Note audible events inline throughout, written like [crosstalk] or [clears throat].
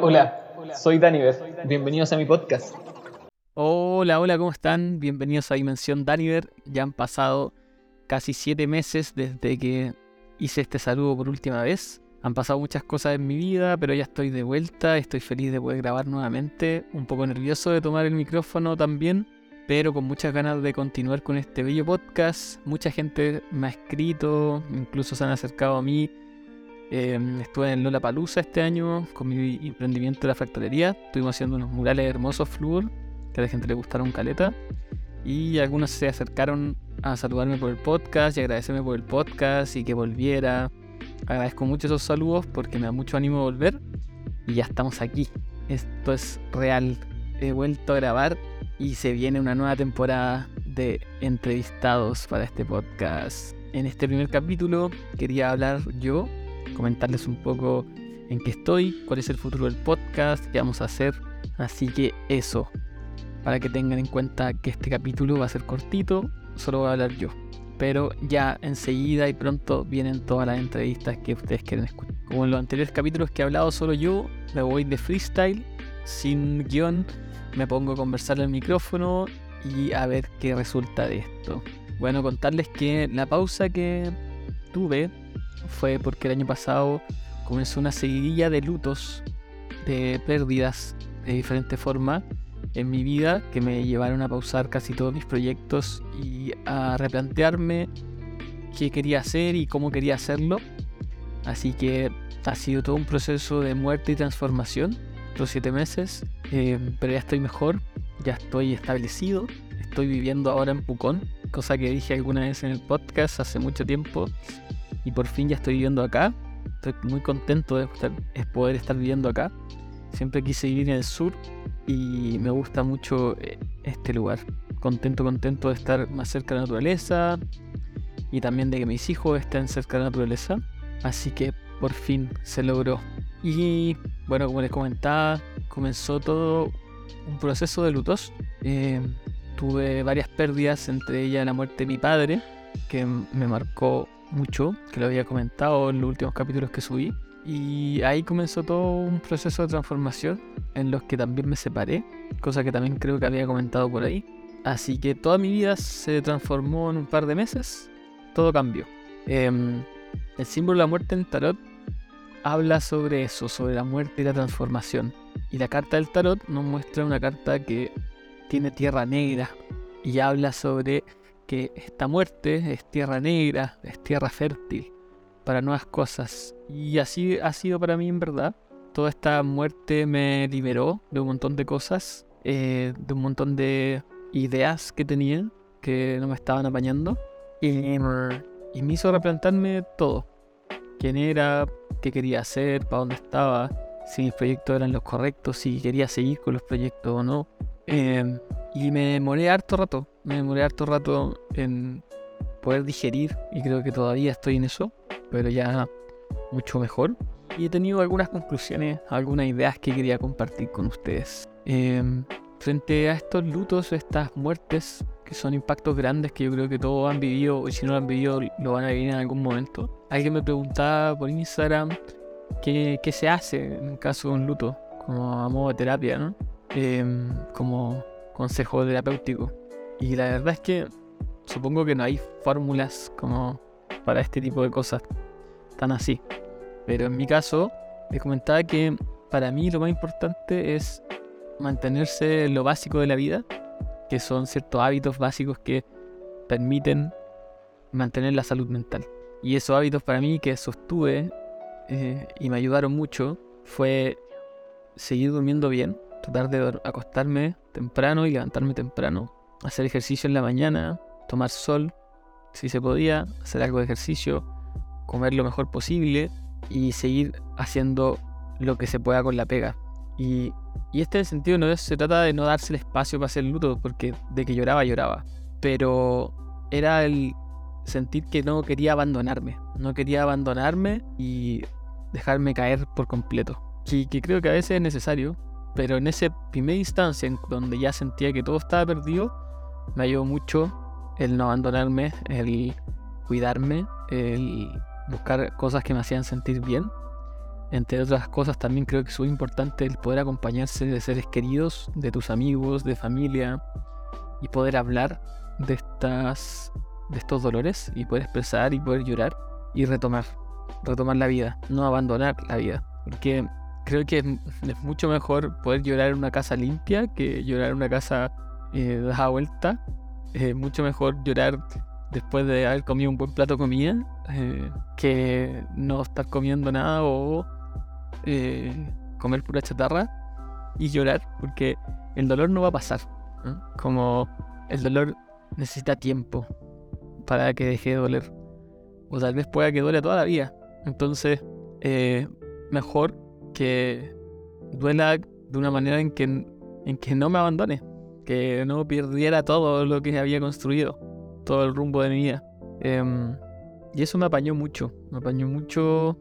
Hola, soy Daniver. Bienvenidos a mi podcast. Hola, hola, ¿cómo están? Bienvenidos a Dimensión Daniver. Ya han pasado casi siete meses desde que hice este saludo por última vez. Han pasado muchas cosas en mi vida, pero ya estoy de vuelta, estoy feliz de poder grabar nuevamente, un poco nervioso de tomar el micrófono también, pero con muchas ganas de continuar con este bello podcast. Mucha gente me ha escrito, incluso se han acercado a mí. Em, estuve en Lola Palusa este año con mi emprendimiento de la fractalería. Estuvimos haciendo unos murales hermosos flúor que a la gente le gustaron caleta. Y algunos se acercaron a saludarme por el podcast y agradecerme por el podcast y que volviera. Agradezco mucho esos saludos porque me da mucho ánimo volver. Y ya estamos aquí. Esto es real. He vuelto a grabar y se viene una nueva temporada de entrevistados para este podcast. En este primer capítulo quería hablar yo, comentarles un poco en qué estoy, cuál es el futuro del podcast, qué vamos a hacer. Así que eso, para que tengan en cuenta que este capítulo va a ser cortito, solo voy a hablar yo pero ya enseguida y pronto vienen todas las entrevistas que ustedes quieren escuchar. Como en los anteriores capítulos que he hablado solo yo, me voy de freestyle, sin guion, me pongo a conversar al micrófono y a ver qué resulta de esto. Bueno, contarles que la pausa que tuve fue porque el año pasado comenzó una seguidilla de lutos, de pérdidas de diferente forma en mi vida que me llevaron a pausar casi todos mis proyectos y a replantearme qué quería hacer y cómo quería hacerlo. Así que ha sido todo un proceso de muerte y transformación, los siete meses, eh, pero ya estoy mejor, ya estoy establecido, estoy viviendo ahora en Pucón, cosa que dije alguna vez en el podcast hace mucho tiempo, y por fin ya estoy viviendo acá. Estoy muy contento de poder estar viviendo acá. Siempre quise vivir en el sur y me gusta mucho eh, este lugar. Contento, contento de estar más cerca de la naturaleza y también de que mis hijos estén cerca de la naturaleza. Así que por fin se logró. Y bueno, como les comentaba, comenzó todo un proceso de lutos. Eh, tuve varias pérdidas, entre ellas la muerte de mi padre, que me marcó mucho, que lo había comentado en los últimos capítulos que subí. Y ahí comenzó todo un proceso de transformación en los que también me separé, cosa que también creo que había comentado por ahí. Así que toda mi vida se transformó en un par de meses, todo cambió. Em, el símbolo de la muerte en tarot habla sobre eso, sobre la muerte y la transformación. Y la carta del tarot nos muestra una carta que tiene tierra negra y habla sobre que esta muerte es tierra negra, es tierra fértil para nuevas cosas. Y así ha sido para mí en verdad. Toda esta muerte me liberó de un montón de cosas, eh, de un montón de ideas que tenía que no me estaban apañando. Y, y me hizo replantarme todo. Quién era, qué quería hacer, para dónde estaba, si mis proyectos eran los correctos, si quería seguir con los proyectos o no. Em, y me demoré harto rato, me demoré harto rato en poder digerir y creo que todavía estoy en eso pero ya mucho mejor. Y he tenido algunas conclusiones, algunas ideas que quería compartir con ustedes. Em, frente a estos lutos, estas muertes, que son impactos grandes que yo creo que todos han vivido, y si no lo han vivido, lo van a vivir en algún momento. Alguien me preguntaba por Instagram qué, qué se hace en caso de un luto, como a modo de terapia, ¿no? Em, como consejo terapéutico. Y la verdad es que supongo que no hay fórmulas como para este tipo de cosas tan así. Pero en mi caso, les comentaba que para mí lo más importante es mantenerse lo básico de la vida, que son ciertos hábitos básicos que permiten mantener la salud mental. Y esos hábitos para mí que sostuve eh, y me ayudaron mucho fue seguir durmiendo bien, tratar de acostarme temprano y levantarme temprano, hacer ejercicio en la mañana, tomar sol, si se podía, hacer algo de ejercicio, comer lo mejor posible y seguir haciendo lo que se pueda con la pega. Y, y este sentido no se trata de no darse el espacio para hacer luto, porque de que lloraba, lloraba. Pero era el sentir que no quería abandonarme. No quería abandonarme y dejarme caer por completo. Y que creo que a veces es necesario. Pero en esa primera instancia en donde ya sentía que todo estaba perdido, me ayudó mucho el no abandonarme, el cuidarme, el buscar cosas que me hacían sentir bien. Entre otras cosas también creo que es muy importante el poder acompañarse de seres queridos, de tus amigos, de familia y poder hablar de estas de estos dolores y poder expresar y poder llorar y retomar, retomar la vida, no abandonar la vida, porque creo que es, mucho mejor poder llorar en una casa limpia que llorar en una casa eh, dada vuelta, mucho mejor llorar después de haber comido un buen plato de comida eh, que no estar comiendo nada o eh, comer pura chatarra y llorar porque el dolor no va a pasar. Como el dolor necesita tiempo para que deje de doler. O tal vez pueda que duele toda. Entonces, eh, mejor que duela de una manera en que, en que no me abandone. Que no perdiera todo lo que había construido. Todo el rumbo de mi vida. Em, y eso me apañó mucho. Me apañó mucho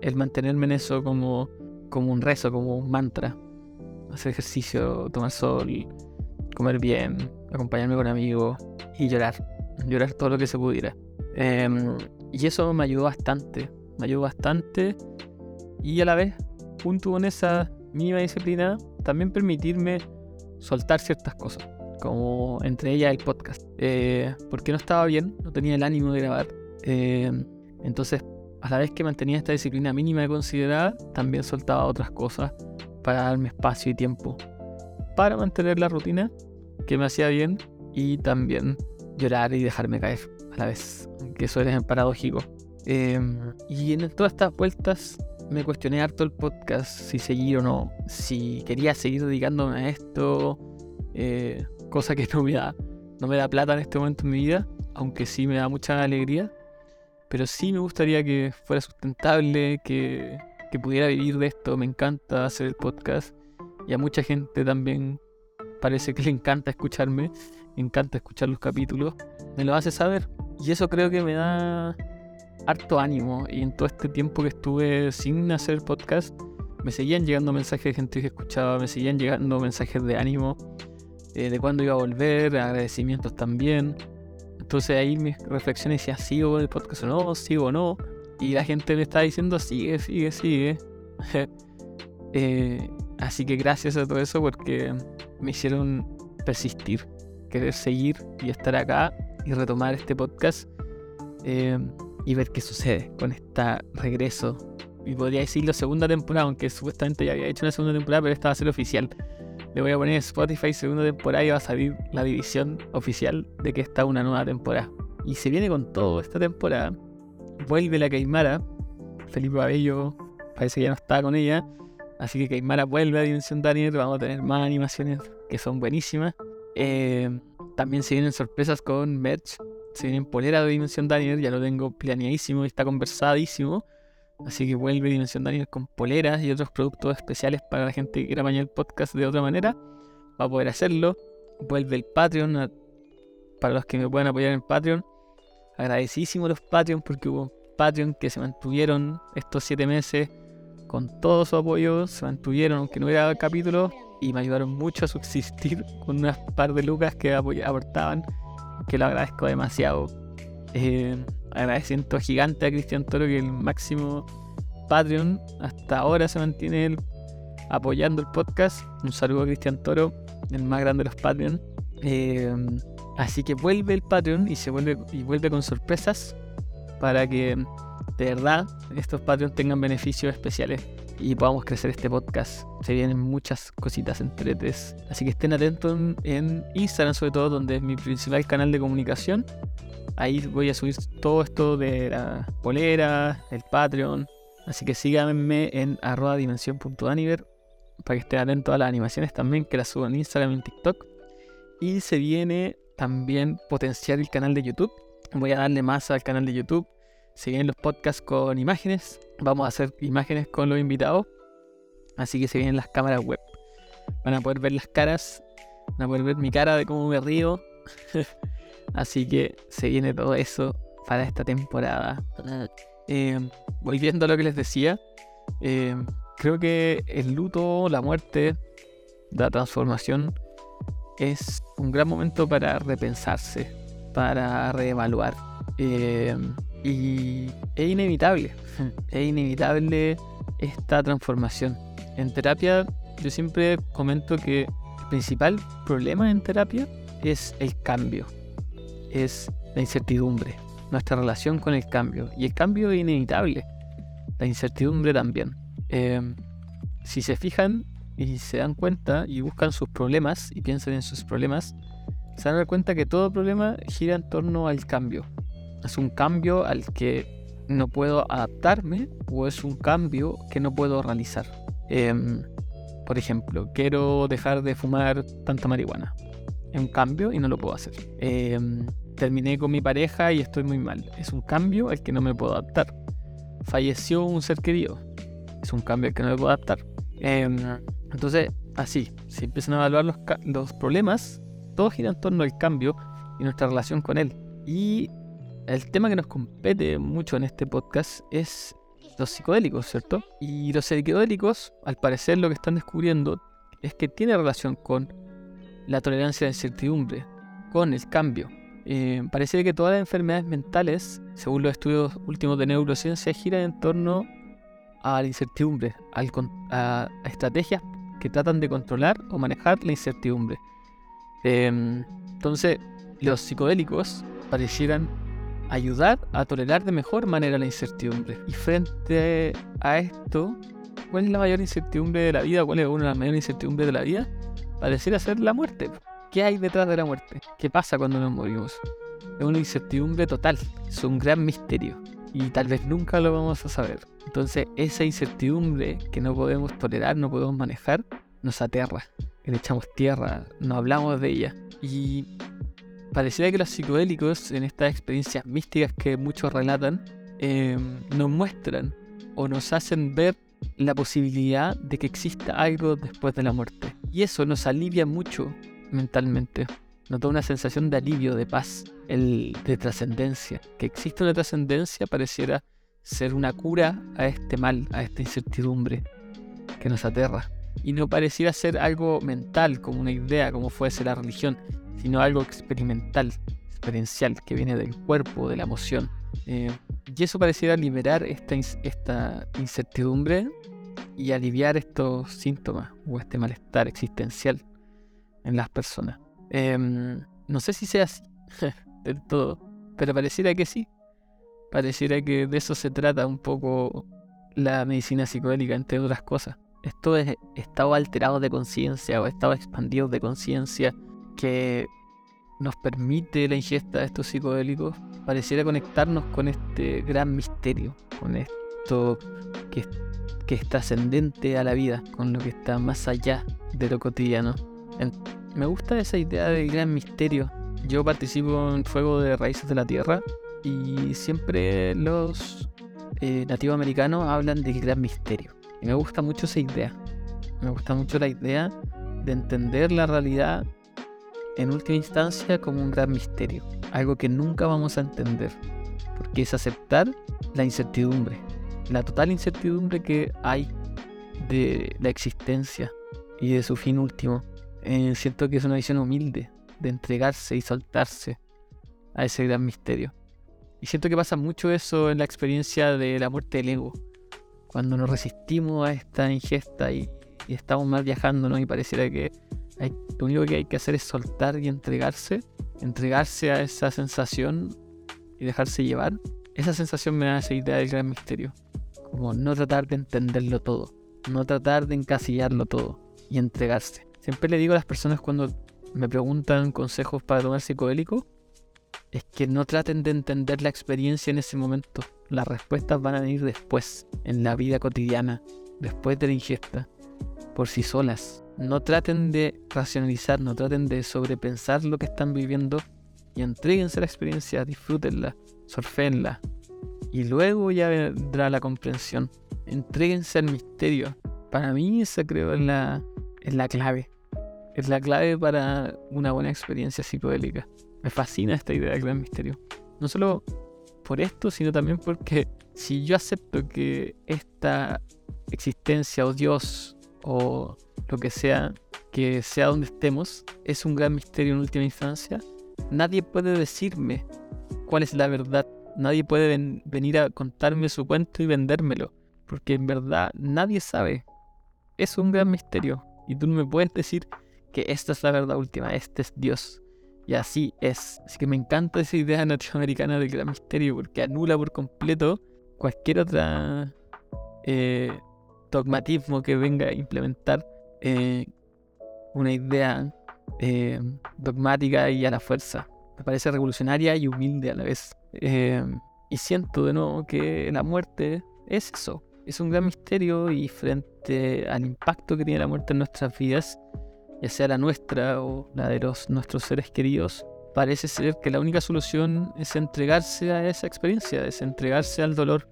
el mantenerme en eso como, como un rezo, como un mantra. Hacer ejercicio, tomar sol, comer bien, acompañarme con amigos y llorar. Llorar todo lo que se pudiera. Em, y eso me ayudó bastante. Me ayudó bastante. Y a la vez, junto con esa mínima disciplina, también permitirme soltar ciertas cosas. Como entre ellas el podcast. Eh, porque no estaba bien, no tenía el ánimo de grabar. Em, entonces, a la vez que mantenía esta disciplina mínima de considerar, también soltaba otras cosas para darme espacio y tiempo. Para mantener la rutina que me hacía bien y también llorar y dejarme caer a la vez, que eso es paradójico. Em, y en todas estas vueltas me cuestioné harto el podcast, si seguir o no, si quería seguir dedicándome a esto, eh, cosa que no me, da, no me da plata en este momento en mi vida, aunque sí me da mucha alegría, pero sí me gustaría que fuera sustentable, que, que pudiera vivir de esto, me encanta hacer el podcast y a mucha gente también parece que le encanta escucharme, me encanta escuchar los capítulos, me lo hace saber. Y eso creo que me da harto ánimo. Y en todo este tiempo que estuve sin hacer podcast, me seguían llegando mensajes de gente que escuchaba, me seguían llegando mensajes de ánimo, eh, de cuándo iba a volver, agradecimientos también. Entonces ahí mis reflexiones decía, ¿sigo el podcast o no? ¿Sigo o no? Y la gente me está diciendo, sigue, sigue, sigue. [laughs] eh, Así que gracias a todo eso porque me hicieron persistir, querer seguir y estar acá y retomar este podcast eh, y ver qué sucede con este regreso. Y podría decirlo segunda temporada, aunque supuestamente ya había hecho una segunda temporada, pero esta va a ser oficial. Le voy a poner Spotify segunda temporada y va a salir la división oficial de que está una nueva temporada. Y se viene con todo esta temporada. Vuelve la Caimara. Felipe Abello parece que ya no está con ella. Así que Caimara vuelve a Dimensión Daniel, vamos a tener más animaciones que son buenísimas. Eh, también se vienen sorpresas con merch, se vienen polera de Dimensión Daniel, ya lo tengo planeadísimo y está conversadísimo. Así que vuelve Dimensión Daniel con poleras y otros productos especiales para la gente que quiera bañar el podcast de otra manera. Va a poder hacerlo. Vuelve el Patreon para los que me puedan apoyar en Patreon. Agradecísimo los Patreon porque hubo Patreon que se mantuvieron estos siete meses con todo su apoyo, se mantuvieron aunque no hubiera capítulo y me ayudaron mucho a subsistir [laughs] con unas par de lucas que aportaban, que lo agradezco demasiado. Eh, agradecimiento gigante a Cristian Toro, que el máximo Patreon hasta ahora se mantiene apoyando el podcast. Un saludo a Cristian Toro, el más grande de los Patreon. Eh, así que vuelve el Patreon y se vuelve y vuelve con sorpresas para que de verdad estos Patreons tengan beneficios especiales y podamos crecer este podcast. Se vienen muchas cositas entre tres. Así que estén atentos en Instagram sobre todo, donde es mi principal canal de comunicación. Ahí voy a subir todo esto de la polera, el Patreon. Así que síganme en arroba dimensión.aniver para que estén atentos a las animaciones también, que las subo en Instagram y en TikTok. Y se viene también potenciar el canal de YouTube. Voy a darle más al canal de YouTube se vienen los podcasts con imágenes. Vamos a hacer imágenes con los invitados. Así que se vienen las cámaras web. Van a poder ver las caras. Van a poder ver mi cara de cómo me río. [laughs] Así que se viene todo eso para esta temporada. Eh, volviendo a lo que les decía. Eh, creo que el luto, la muerte, la transformación es un gran momento para repensarse, para reevaluar. Eh, Y es inevitable, [laughs] es inevitable esta transformación. En terapia yo siempre comento que el principal problema en terapia es el cambio, es la incertidumbre, nuestra relación con el cambio. Y el cambio es inevitable, la incertidumbre también. Em, si se fijan y se dan cuenta y buscan sus problemas y piensan en sus problemas, se van a dar cuenta que todo problema gira en torno al cambio. Es un cambio al que no puedo adaptarme o es un cambio que no puedo realizar. Em, por ejemplo, quiero dejar de fumar tanta marihuana. Es un cambio y no lo puedo hacer. Em, terminé con mi pareja y estoy muy mal. Es un cambio al que no me puedo adaptar. Falleció un ser querido. Es un cambio al que no me puedo adaptar. Em, entonces, así, si empiezan a evaluar los, los problemas, todo gira en torno al cambio y nuestra relación con él. Y el tema que nos compete mucho en este podcast es los psicodélicos, ¿cierto? Y los psicodélicos, al parecer lo que están descubriendo es que tiene relación con la tolerancia a la incertidumbre, con el cambio. Eh, parece que todas las enfermedades mentales, según los estudios últimos de neurociencia, giran en torno a la incertidumbre, a, estrategias que tratan de controlar o manejar la incertidumbre. Em, entonces, los psicodélicos parecieran ayudar a tolerar de mejor manera la incertidumbre. Y frente a esto, ¿cuál es la mayor incertidumbre de la vida? ¿Cuál es una de las mayores incertidumbres de la vida? Pareciera ser la muerte. ¿Qué hay detrás de la muerte? ¿Qué pasa cuando nos morimos? Es una incertidumbre total, es un gran misterio y tal vez nunca lo vamos a saber. Entonces esa incertidumbre que no podemos tolerar, no podemos manejar, nos aterra, le echamos tierra, no hablamos de ella. Y pareciera que los psicodélicos, en estas experiencias místicas que muchos relatan, em, nos muestran o nos hacen ver la posibilidad de que exista algo después de la muerte. Y eso nos alivia mucho mentalmente. Da una sensación de alivio, de paz, el, de trascendencia. Que existe una trascendencia pareciera ser una cura a este mal, a esta incertidumbre que nos aterra. Y no pareciera ser algo mental, como una idea, como fuese la religión, sino algo experimental, experiencial, que viene del cuerpo, de la emoción. Eh, y eso pareciera liberar esta incertidumbre y aliviar estos síntomas o este malestar existencial en las personas. Em, no sé si sea así [laughs] del todo, pero pareciera que sí. Pareciera que de eso se trata un poco la medicina psicodélica, entre otras cosas. Esto es estado alterado de conciencia o estado expandido de conciencia que nos permite la ingesta de estos psicodélicos, pareciera conectarnos con este gran misterio, con esto que, que es trascendente a la vida, con lo que está más allá de lo cotidiano. Me gusta esa idea del gran misterio. Yo participo en Fuego de Raíces de la Tierra y siempre los eh, nativos americanos hablan del gran misterio. Y me gusta mucho esa idea. Me gusta mucho la idea de entender la realidad en última instancia como un gran misterio, algo que nunca vamos a entender, porque es aceptar la incertidumbre, la total incertidumbre que hay de la existencia y de su fin último. Eh, siento que es una visión humilde de entregarse y soltarse a ese gran misterio. Y siento que pasa mucho eso en la experiencia de la muerte del ego, cuando nos resistimos a esta ingesta y, y estamos mal viajando, Y pareciera que lo único que hay que hacer es soltar y entregarse, entregarse a esa sensación y dejarse llevar. Esa sensación me da esa idea del gran misterio. Como no tratar de entenderlo todo, no tratar de encasillarlo todo y entregarse. Siempre le digo a las personas cuando me preguntan consejos para tomar psicodélico, es que no traten de entender la experiencia en ese momento. Las respuestas van a venir después, en la vida cotidiana, después de la ingesta, por sí solas no traten de racionalizar, no traten de sobrepensar lo que están viviendo y entreguense a la experiencia, disfrútenla, surfenla. Y luego ya vendrá la comprensión. Entréguense al misterio. Para mí esa creo es la, es la clave. Es la clave para una buena experiencia psicodélica. Me fascina esta idea del gran misterio. No solo por esto, sino también porque si yo acepto que esta existencia o Dios o lo que sea, que sea donde estemos, es un gran misterio en última instancia. Nadie puede decirme cuál es la verdad Nadie puede ven- venir a contarme su cuento y vendérmelo, porque en verdad nadie sabe. Es un gran misterio. Y tú no me puedes decir que esta es la verdad última, este es Dios. Y así es. Así que me encanta esa idea [laughs] norteamericana del gran misterio, porque anula por completo cualquier otra eh, dogmatismo que venga a implementar eh, una idea eh, dogmática y a la fuerza. Me parece revolucionaria y humilde a la vez. Eh, y siento de nuevo que la muerte es eso. Es un gran misterio y frente al impacto que tiene la muerte en nuestras vidas, ya sea la nuestra o la de nuestros seres queridos, parece ser que la única solución es entregarse a esa experiencia, es entregarse al dolor,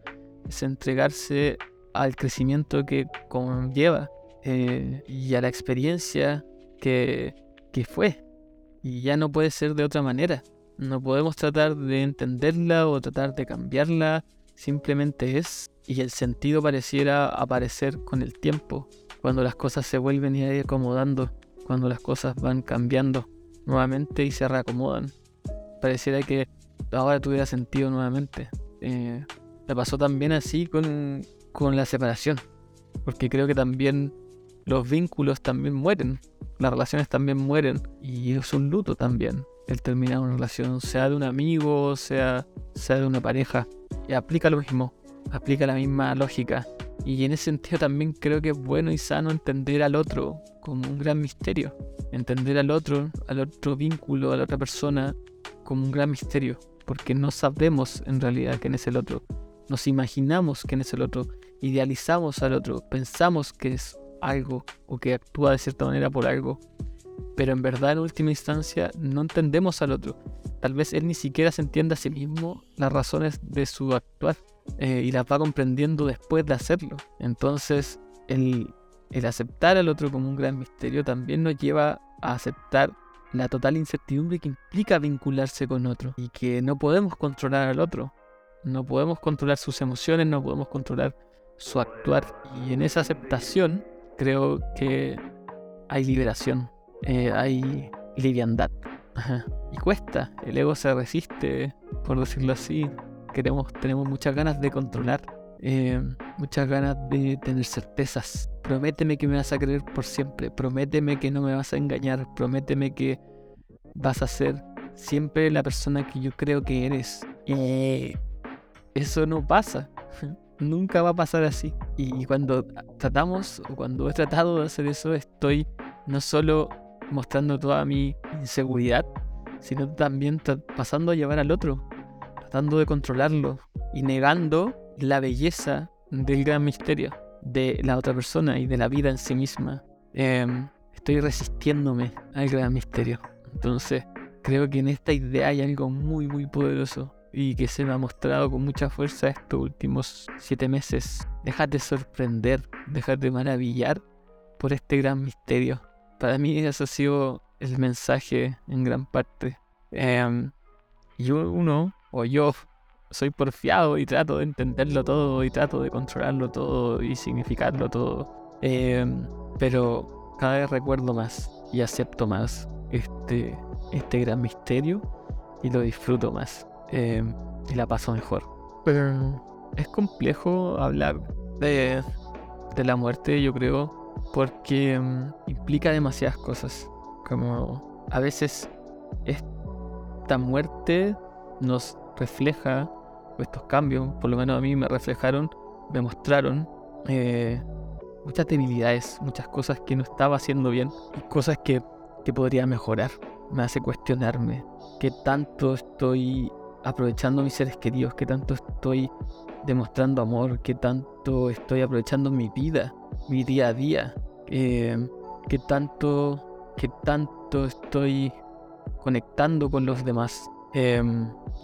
es entregarse al crecimiento que conlleva eh, y a la experiencia que, que fue. Y ya no puede ser de otra manera. No podemos tratar de entenderla o tratar de cambiarla. Simplemente es. Y el sentido pareciera aparecer con el tiempo. Cuando las cosas se vuelven a ir acomodando. Cuando las cosas van cambiando nuevamente y se reacomodan. Pareciera que ahora tuviera sentido nuevamente. Eh, me pasó también así con, con la separación. Porque creo que también los vínculos también mueren. Las relaciones también mueren. Y es un luto también. El terminar una relación, sea de un amigo, sea, sea de una pareja. Y aplica lo mismo. Aplica la misma lógica. Y en ese sentido también creo que es bueno y sano entender al otro como un gran misterio. Entender al otro, al otro vínculo, a la otra persona como un gran misterio. Porque no sabemos en realidad quién es el otro. Nos imaginamos quién es el otro. Idealizamos al otro. Pensamos que es algo o que actúa de cierta manera por algo. Pero en verdad en última instancia no entendemos al otro. Tal vez él ni siquiera se entienda a sí mismo las razones de su actuar eh, y las va comprendiendo después de hacerlo. Entonces el, el aceptar al otro como un gran misterio también nos lleva a aceptar la total incertidumbre que implica vincularse con otro y que no podemos controlar al otro. No podemos controlar sus emociones, no podemos controlar su actuar. Y en esa aceptación creo que hay liberación, eh, hay liviandad. Y cuesta, el ego se resiste, por decirlo así. Queremos, tenemos muchas ganas de controlar, eh, muchas ganas de tener certezas. Prométeme que me vas a creer por siempre, prométeme que no me vas a engañar, prométeme que vas a ser siempre la persona que yo creo que eres. Eh, eso no pasa. [laughs] Nunca va a pasar así. Y cuando tratamos, o cuando he tratado de hacer eso, estoy no solo mostrando toda mi inseguridad, sino también pasando a llevar al otro, tratando de controlarlo y negando la belleza del gran misterio de la otra persona y de la vida en sí misma. Eh, estoy resistiéndome al gran misterio. Entonces, creo que en esta idea hay algo muy, muy poderoso y que se me ha mostrado con mucha fuerza estos últimos siete meses. Déjate sorprender, déjate maravillar por este gran misterio. Para mí eso ha sido el mensaje en gran parte. Eh, yo uno, o yo, soy porfiado y trato de entenderlo todo y trato de controlarlo todo y significarlo todo. Eh, pero cada vez recuerdo más y acepto más este, este gran misterio y lo disfruto más eh, y la paso mejor. Pero es complejo hablar de, de la muerte, yo creo, porque um, implica demasiadas cosas. Como a veces esta muerte nos refleja, estos cambios, por lo menos a mí me reflejaron, me mostraron eh, muchas debilidades, muchas cosas que no estaba haciendo bien, y cosas que, que podría mejorar. Me hace cuestionarme qué tanto estoy aprovechando mis seres queridos, qué tanto estoy demostrando amor, qué tanto estoy aprovechando mi vida, mi día a día, eh, qué tanto, qué tanto estoy conectando con los demás. Eh,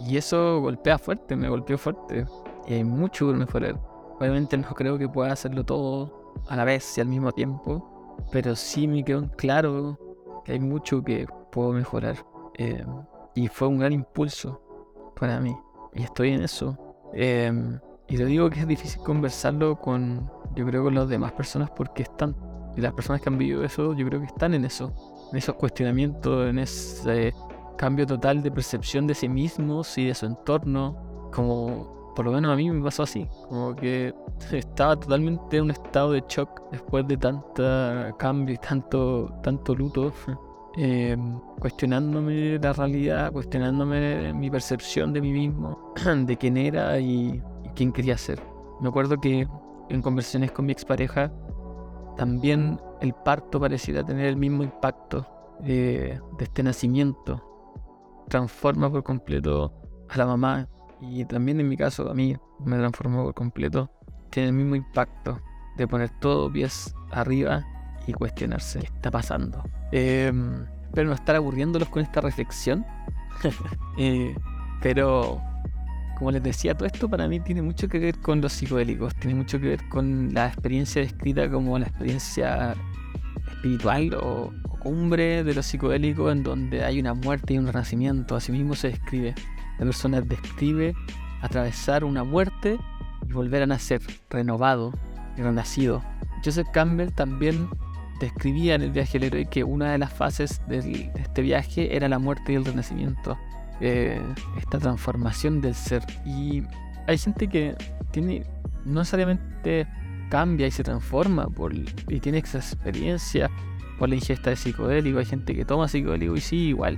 y eso golpea fuerte, me golpeó fuerte. Y hay mucho por mejorar. Obviamente no creo que pueda hacerlo todo a la vez y al mismo tiempo, pero sí me quedó claro que hay mucho que puedo mejorar. Eh, y fue un gran impulso para mí. Y estoy en eso. Eh, y lo digo que es difícil conversarlo con, yo creo, con las demás personas porque están, y las personas que han vivido eso, yo creo que están en eso, en esos cuestionamientos, en ese cambio total de percepción de sí mismos y de su entorno, como, por lo menos a mí me pasó así, como que estaba totalmente en un estado de shock después de tanta cambio y tanto, tanto luto. [laughs] Em, cuestionándome la realidad, cuestionándome mi percepción de mí mismo, [clears throat] de quién era y, quién quería ser. Me acuerdo que en conversaciones con mi expareja, también el parto pareciera tener el mismo impacto de este nacimiento. Transforma por completo a la mamá y también en mi caso a mí me transformó por completo. Tiene el mismo impacto de poner todo pies arriba y cuestionarse qué está pasando. Em, espero no estar aburriéndolos con esta reflexión. [laughs] Eh, pero, como les decía, todo esto para mí tiene mucho que ver con los psicodélicos, tiene mucho que ver con la experiencia descrita como la experiencia espiritual o, cumbre de los psicodélicos en donde hay una muerte y un renacimiento. Asimismo se describe. La persona describe atravesar una muerte y volver a nacer, renovado y renacido. Joseph Campbell también describía en el viaje del héroe que una de las fases de este viaje era la muerte y el renacimiento. Eh, esta transformación del ser. Y hay gente que tiene, no necesariamente cambia y se transforma por, y tiene esa experiencia por la ingesta de psicodélico. Hay gente que toma psicodélico y sí, igual.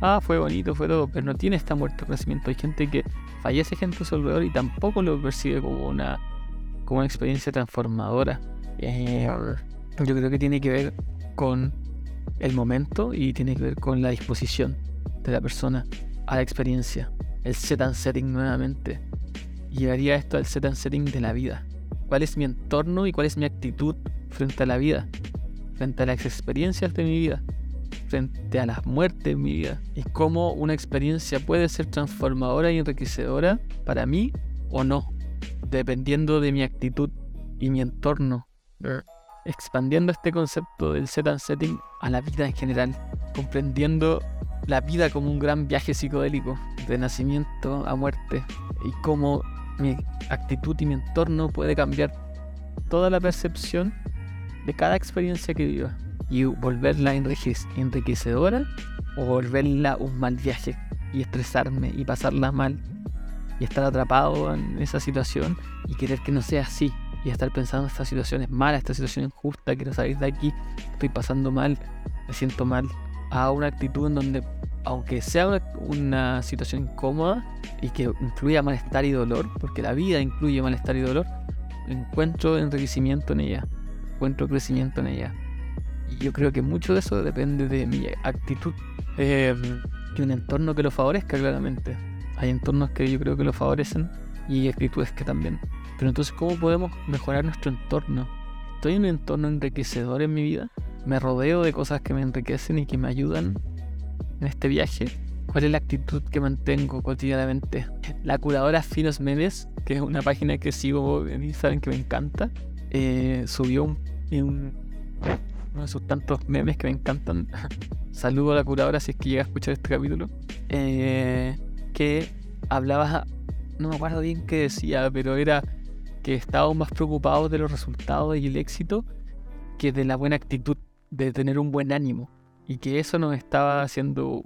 Ah, fue bonito, fue todo, pero no tiene esta muerte o renacimiento. Hay gente que fallece gente a su alrededor y tampoco lo percibe como una, como una experiencia transformadora. Eh, yo creo que tiene que ver con el momento y tiene que ver con la disposición de la persona a la experiencia. El set and setting nuevamente. Llevaría esto al set and setting de la vida. ¿Cuál es mi entorno y cuál es mi actitud frente a la vida? Frente a las experiencias de mi vida. Frente a las muertes de mi vida. Y cómo una experiencia puede ser transformadora y enriquecedora para mí o no. Dependiendo de mi actitud y mi entorno expandiendo este concepto del set and setting a la vida en general, comprendiendo la vida como un gran viaje psicodélico, de nacimiento a muerte, y cómo mi actitud y mi entorno puede cambiar toda la percepción de cada experiencia que viva. Y volverla enriquecedora o volverla un mal viaje y estresarme y pasarla mal y estar atrapado en esa situación y querer que no sea así y estar pensando esta situación es mala, esta situación es injusta, quiero salir de aquí, estoy pasando mal, me siento mal, a una actitud en donde, aunque sea una, situación incómoda y que incluya malestar y dolor, porque la vida incluye malestar y dolor, encuentro enriquecimiento en ella, encuentro crecimiento en ella. Y yo creo que mucho de eso depende de mi actitud eh, y un entorno que lo favorezca claramente. Hay entornos que yo creo que lo favorecen y actitudes que también. Pero entonces, ¿cómo podemos mejorar nuestro entorno? ¿Estoy en un entorno enriquecedor en mi vida? ¿Me rodeo de cosas que me enriquecen y que me ayudan en este viaje? ¿Cuál es la actitud que mantengo cotidianamente? La curadora Finos Memes, que es una página que sigo en Instagram que me encanta, eh, subió un, uno de sus tantos memes que me encantan. [laughs] Saludo a la curadora si es que llega a escuchar este capítulo. Eh, que hablaba, no me acuerdo bien qué decía, pero era que estábamos más preocupados de los resultados y el éxito que de la buena actitud, de tener un buen ánimo. Y que eso nos estaba haciendo,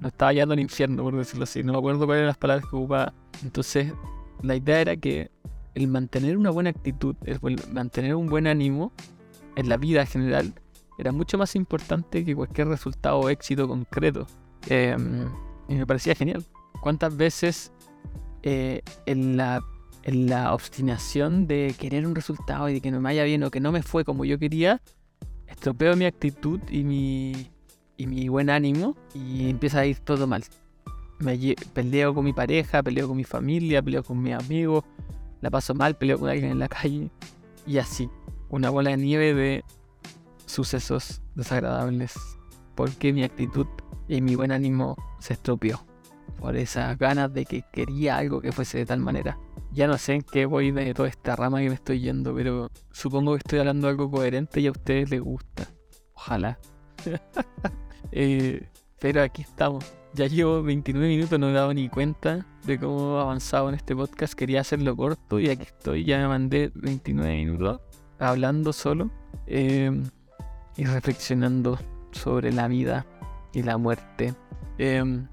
nos estaba llevando al infierno, por decirlo así. No me acuerdo cuáles eran las palabras que ocupaba. Entonces, la idea era que el mantener una buena actitud, el mantener un buen ánimo en la vida en general, era mucho más importante que cualquier resultado o éxito concreto. Em, y me parecía genial. ¿Cuántas veces eh, en la en la obstinación de querer un resultado y de que no me vaya bien o que no me fue como yo quería, estropeo mi actitud y mi, y mi buen ánimo y empieza a ir todo mal. Me peleo con mi pareja, peleo con mi familia, peleo con mis amigos, la paso mal, peleo con alguien en la calle y así. Una bola de nieve de sucesos desagradables porque mi actitud y mi buen ánimo se estropeó por esas ganas de que quería algo que fuese de tal manera. Ya no sé en qué voy de toda esta rama que me estoy yendo, pero supongo que estoy hablando de algo coherente y a ustedes les gusta. Ojalá. [laughs] Eh, pero aquí estamos. Ya llevo 29 minutos, no he dado ni cuenta de cómo he avanzado en este podcast. Quería hacerlo corto y aquí estoy. Ya me mandé 29 minutos hablando solo em, y reflexionando sobre la vida y la muerte. Em,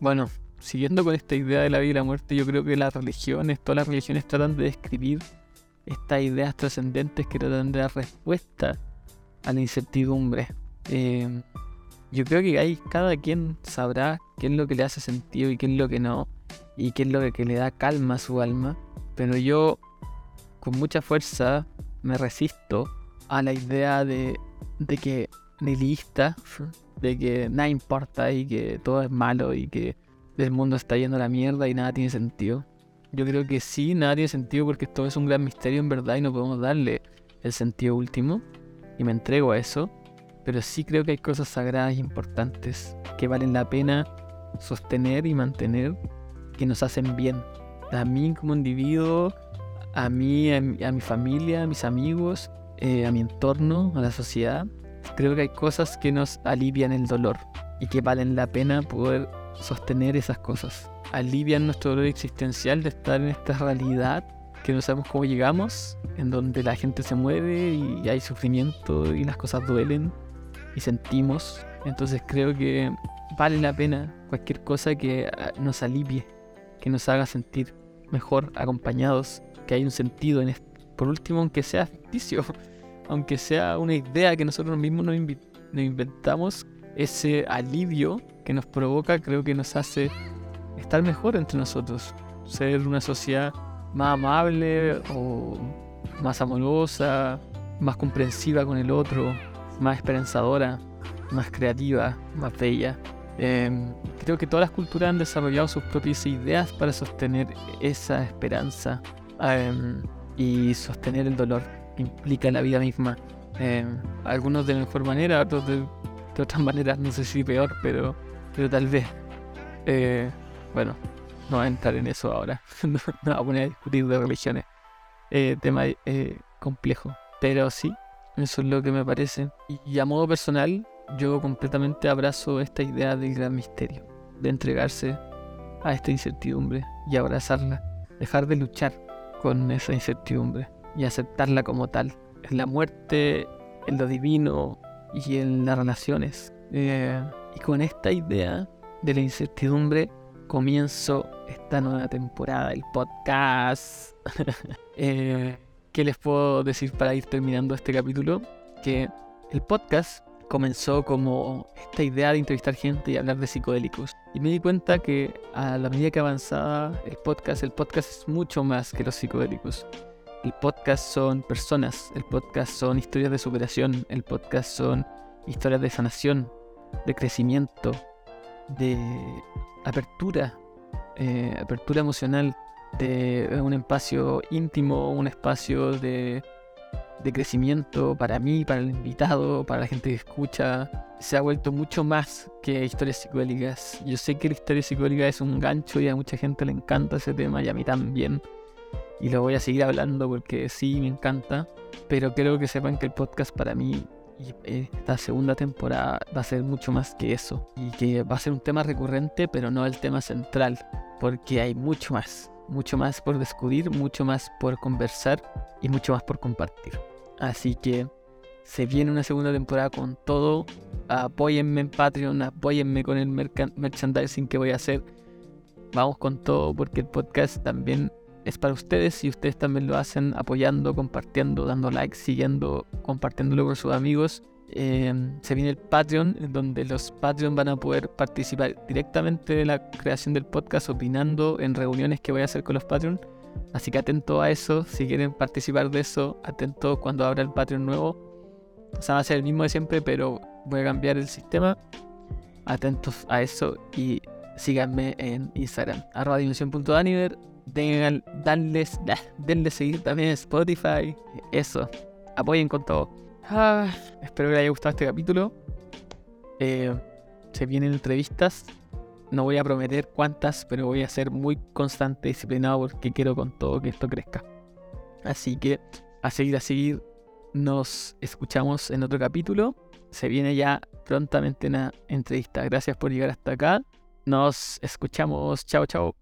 bueno, siguiendo con esta idea de la vida y la muerte, yo creo que las religiones, todas las religiones tratan de describir estas ideas trascendentes que tratan de dar respuesta a la incertidumbre. Eh, yo creo que ahí cada quien sabrá qué es lo que le hace sentido y qué es lo que no, y qué es lo que le da calma a su alma. Pero yo, con mucha fuerza, me resisto a la idea de, de que nihilista, de que nada importa y que todo es malo y que el mundo está yendo a la mierda y nada tiene sentido. Yo creo que sí, nada tiene sentido porque todo es un gran misterio en verdad y no podemos darle el sentido último. Y me entrego a eso. Pero sí creo que hay cosas sagradas e importantes que valen la pena sostener y mantener, que nos hacen bien. A mí como individuo, a mí, a mi, familia, a mis amigos, eh, a mi entorno, a la sociedad. Creo que hay cosas que nos alivian el dolor y que valen la pena poder sostener esas cosas. Alivian nuestro dolor existencial de estar en esta realidad que no sabemos cómo llegamos, en donde la gente se mueve y hay sufrimiento y las cosas duelen y sentimos. Entonces creo que vale la pena cualquier cosa que ah, nos alivie, que nos haga sentir mejor acompañados, que hay un sentido en esto. Por último, aunque sea ficticio, [laughs] aunque sea una idea que nosotros mismos nos, nos inventamos, ese alivio que nos provoca creo que nos hace estar mejor entre nosotros, ser una sociedad más amable o más amorosa, más comprensiva con el otro, más esperanzadora, más creativa, más bella. Em, creo que todas las culturas han desarrollado sus propias ideas para sostener esa esperanza em, y sostener el dolor que implica la vida misma. Em, algunos de mejor manera, otros de, otras [laughs] maneras, no sé si peor, pero, pero tal vez. Eh, bueno, no voy a entrar en eso ahora. [laughs] no, voy a poner a discutir de religiones. Eh, tema eh, complejo. Pero sí, eso es lo que me parece. Y a modo personal, yo completamente abrazo esta idea del gran misterio, de entregarse a esta incertidumbre y abrazarla, dejar de luchar con esa incertidumbre y aceptarla como tal, en la muerte, en lo divino y en las relaciones. Eh, y con esta idea de la incertidumbre comienzo esta nueva temporada del podcast. [laughs] eh, ¿Qué les puedo decir para ir terminando este capítulo? Que el podcast comenzó como esta idea de entrevistar gente y hablar de psicodélicos. Y me di cuenta que a la medida que avanzaba el podcast, el podcast es mucho más que los psicodélicos. El podcast son personas, el podcast son historias de superación, el podcast son historias de sanación, de crecimiento, de apertura, eh, apertura emocional, de un espacio íntimo, un espacio de, crecimiento para mí, para el invitado, para la gente que escucha. Se ha vuelto mucho más que historias psicodélicas. Yo sé que la historia psicodélica es un gancho y a mucha gente le encanta ese tema y a mí también. Y lo voy a seguir hablando porque sí, me encanta. Pero creo que sepan que el podcast para mí y esta segunda temporada va a ser mucho más que eso. Y que va a ser un tema recurrente, pero no el tema central. Porque hay mucho más mucho más por descubrir, mucho más por conversar y mucho más por compartir. Así que se viene una segunda temporada con todo. Apóyenme en Patreon, apóyenme con el merchandising que voy a hacer. Vamos con todo porque el podcast también es para ustedes y ustedes también lo hacen apoyando, compartiendo, dando likes, siguiendo, compartiéndolo con sus amigos. Em, se viene el Patreon, donde los Patreon van a poder participar directamente de la creación del podcast, opinando en reuniones que voy a hacer con los Patreon. Así que atento a eso, si quieren participar de eso, atento cuando abra el Patreon nuevo. O sea, va a ser el mismo de siempre, pero voy a cambiar el sistema. Atentos a eso y síganme en Instagram, arroba. Denles, denle seguir también Spotify. Eso, apoyen con todo. Ah, espero que les haya gustado este capítulo. Eh, se vienen entrevistas. No voy a prometer cuántas, pero voy a ser muy constante y disciplinado porque quiero con todo que esto crezca. Así que a seguir, a seguir. Nos escuchamos en otro capítulo. Se viene ya prontamente una entrevista. Gracias por llegar hasta acá. Nos escuchamos. Chao, chao.